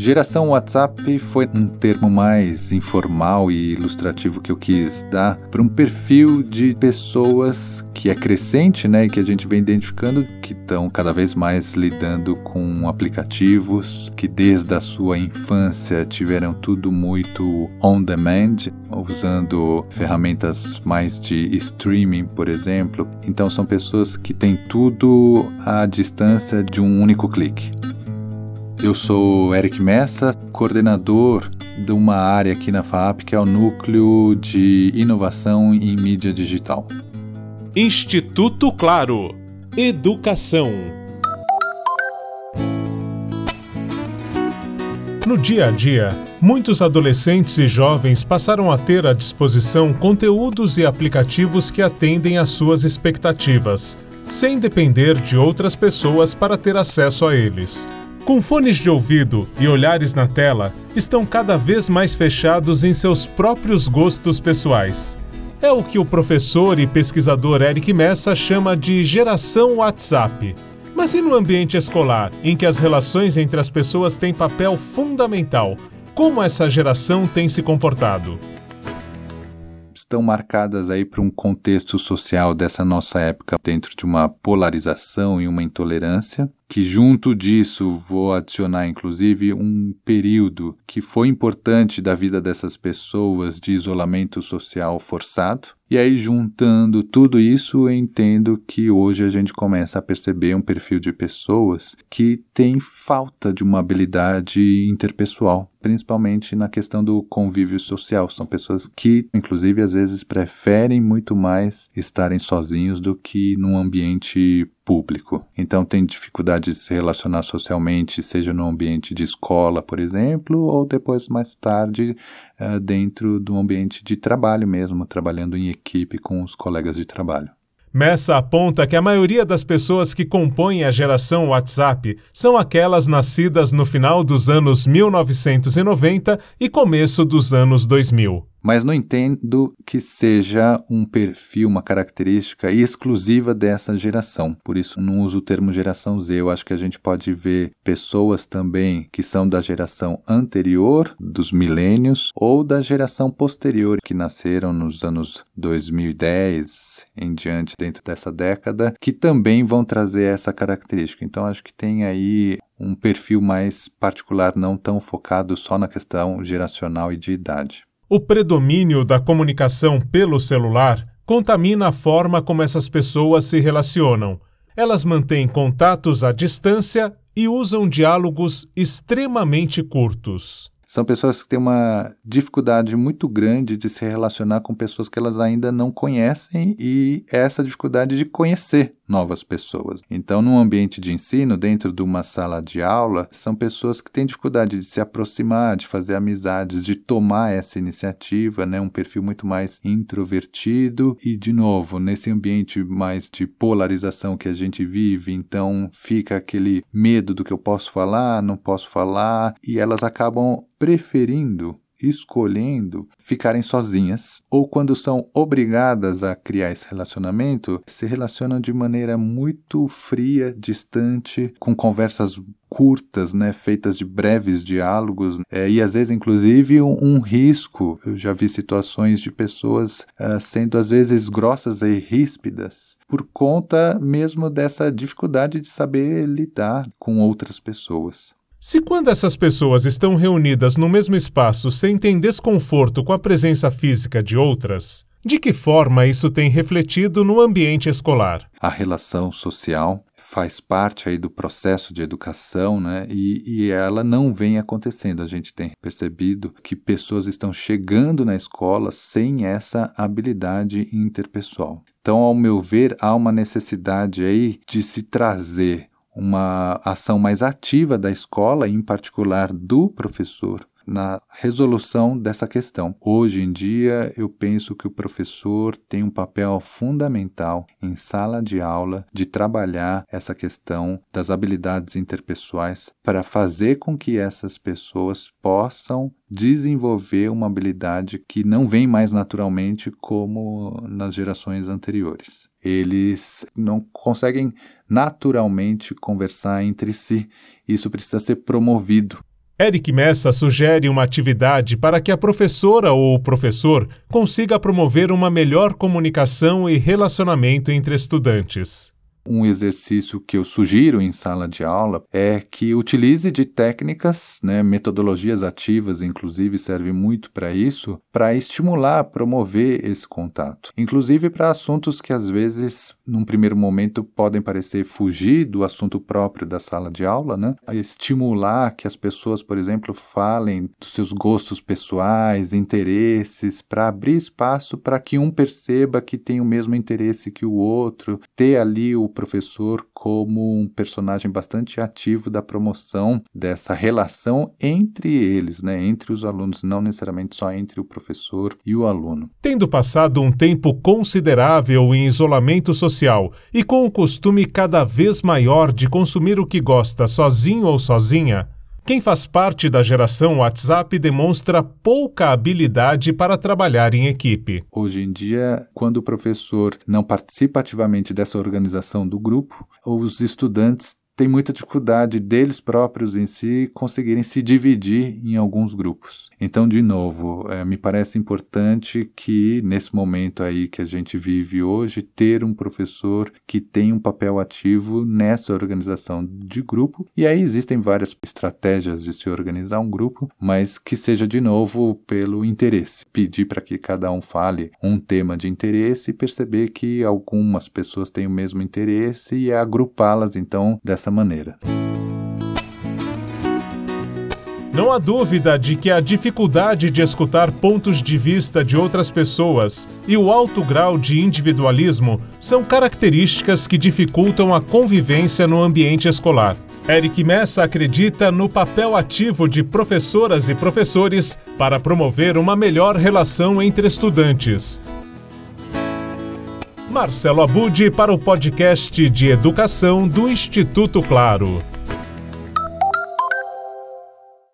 Geração WhatsApp foi um termo mais informal e ilustrativo que eu quis dar para um perfil de pessoas que é crescente, né, e que a gente vem identificando que estão cada vez mais lidando com aplicativos que desde a sua infância tiveram tudo muito on demand, usando ferramentas mais de streaming, por exemplo. Então são pessoas que têm tudo à distância de um único clique. Eu sou Eric Messa, coordenador de uma área aqui na FAP que é o Núcleo de Inovação em Mídia Digital. Instituto Claro Educação. No dia a dia, muitos adolescentes e jovens passaram a ter à disposição conteúdos e aplicativos que atendem às suas expectativas, sem depender de outras pessoas para ter acesso a eles. Com fones de ouvido e olhares na tela, estão cada vez mais fechados em seus próprios gostos pessoais. É o que o professor e pesquisador Eric Messa chama de geração WhatsApp. Mas e no ambiente escolar, em que as relações entre as pessoas têm papel fundamental? Como essa geração tem se comportado? estão marcadas aí por um contexto social dessa nossa época dentro de uma polarização e uma intolerância que junto disso vou adicionar inclusive um período que foi importante da vida dessas pessoas de isolamento social forçado. E aí juntando tudo isso, eu entendo que hoje a gente começa a perceber um perfil de pessoas que tem falta de uma habilidade interpessoal, principalmente na questão do convívio social. São pessoas que, inclusive, às vezes preferem muito mais estarem sozinhos do que num ambiente público. Então tem dificuldade de se relacionar socialmente, seja no ambiente de escola, por exemplo, ou depois mais tarde uh, dentro do ambiente de trabalho mesmo, trabalhando em equipe com os colegas de trabalho. Messa aponta que a maioria das pessoas que compõem a geração WhatsApp são aquelas nascidas no final dos anos 1990 e começo dos anos 2000 mas não entendo que seja um perfil, uma característica exclusiva dessa geração. Por isso não uso o termo geração Z. Eu acho que a gente pode ver pessoas também que são da geração anterior, dos milênios, ou da geração posterior, que nasceram nos anos 2010 em diante, dentro dessa década, que também vão trazer essa característica. Então acho que tem aí um perfil mais particular, não tão focado só na questão geracional e de idade. O predomínio da comunicação pelo celular contamina a forma como essas pessoas se relacionam. Elas mantêm contatos à distância e usam diálogos extremamente curtos. São pessoas que têm uma dificuldade muito grande de se relacionar com pessoas que elas ainda não conhecem e essa dificuldade de conhecer novas pessoas. Então, num ambiente de ensino, dentro de uma sala de aula, são pessoas que têm dificuldade de se aproximar, de fazer amizades, de tomar essa iniciativa, né? Um perfil muito mais introvertido e, de novo, nesse ambiente mais de polarização que a gente vive, então fica aquele medo do que eu posso falar, não posso falar, e elas acabam preferindo escolhendo ficarem sozinhas ou quando são obrigadas a criar esse relacionamento, se relacionam de maneira muito fria, distante, com conversas curtas, né, feitas de breves diálogos, é, e às vezes, inclusive, um, um, risco. Eu já vi situações de pessoas uh, sendo, às vezes, grossas e ríspidas, por conta mesmo dessa dificuldade de saber lidar com outras pessoas. Se quando essas pessoas estão reunidas no mesmo espaço sentem desconforto com a presença física de outras, de que forma isso tem refletido no ambiente escolar? A relação social faz parte aí do processo de educação, né? E, e ela não vem acontecendo. A gente tem percebido que pessoas estão chegando na escola sem essa habilidade interpessoal. Então, ao meu ver, há uma necessidade aí de se trazer uma ação mais ativa da escola, em particular do professor, na resolução dessa questão. Hoje em dia, eu penso que o professor tem um papel fundamental em sala de aula de trabalhar essa questão das habilidades interpessoais para fazer com que essas pessoas possam desenvolver uma habilidade que não vem mais naturalmente como nas gerações anteriores. Eles não conseguem naturalmente conversar entre si. Isso precisa ser promovido Eric Messa sugere uma atividade para que a professora ou o professor consiga promover uma melhor comunicação e relacionamento entre estudantes. Um exercício que eu sugiro em sala de aula é que utilize de técnicas, né, metodologias ativas, inclusive, serve muito para isso, para estimular, promover esse contato. Inclusive para assuntos que às vezes, num primeiro momento, podem parecer fugir do assunto próprio da sala de aula, né? Estimular que as pessoas, por exemplo, falem dos seus gostos pessoais, interesses, para abrir espaço para que um perceba que tem o mesmo interesse que o outro, ter ali o professor como um personagem bastante ativo da promoção dessa relação entre eles, né, entre os alunos, não necessariamente só entre o professor e o aluno. Tendo passado um tempo considerável em isolamento social e com o costume cada vez maior de consumir o que gosta sozinho ou sozinha, quem faz parte da geração WhatsApp demonstra pouca habilidade para trabalhar em equipe. Hoje em dia, quando o professor não participa ativamente dessa organização do grupo, os estudantes tem muita dificuldade deles próprios em si conseguirem se dividir em alguns grupos. Então, de novo, é, me parece importante que nesse momento aí que a gente vive hoje, ter um professor que tem um papel ativo nessa organização de grupo. E aí existem várias estratégias de se organizar um grupo, mas que seja de novo pelo interesse. Pedir para que cada um fale um tema de interesse e perceber que algumas pessoas têm o mesmo interesse e agrupá-las então dessa dessa maneira. Não há dúvida de que a dificuldade de escutar pontos de vista de outras pessoas e o alto grau de individualismo são características que dificultam a convivência no ambiente escolar. Eric Messa acredita no papel ativo de professoras e professores para promover uma melhor relação entre estudantes, Marcelo Abude para o podcast de educação do Instituto Claro.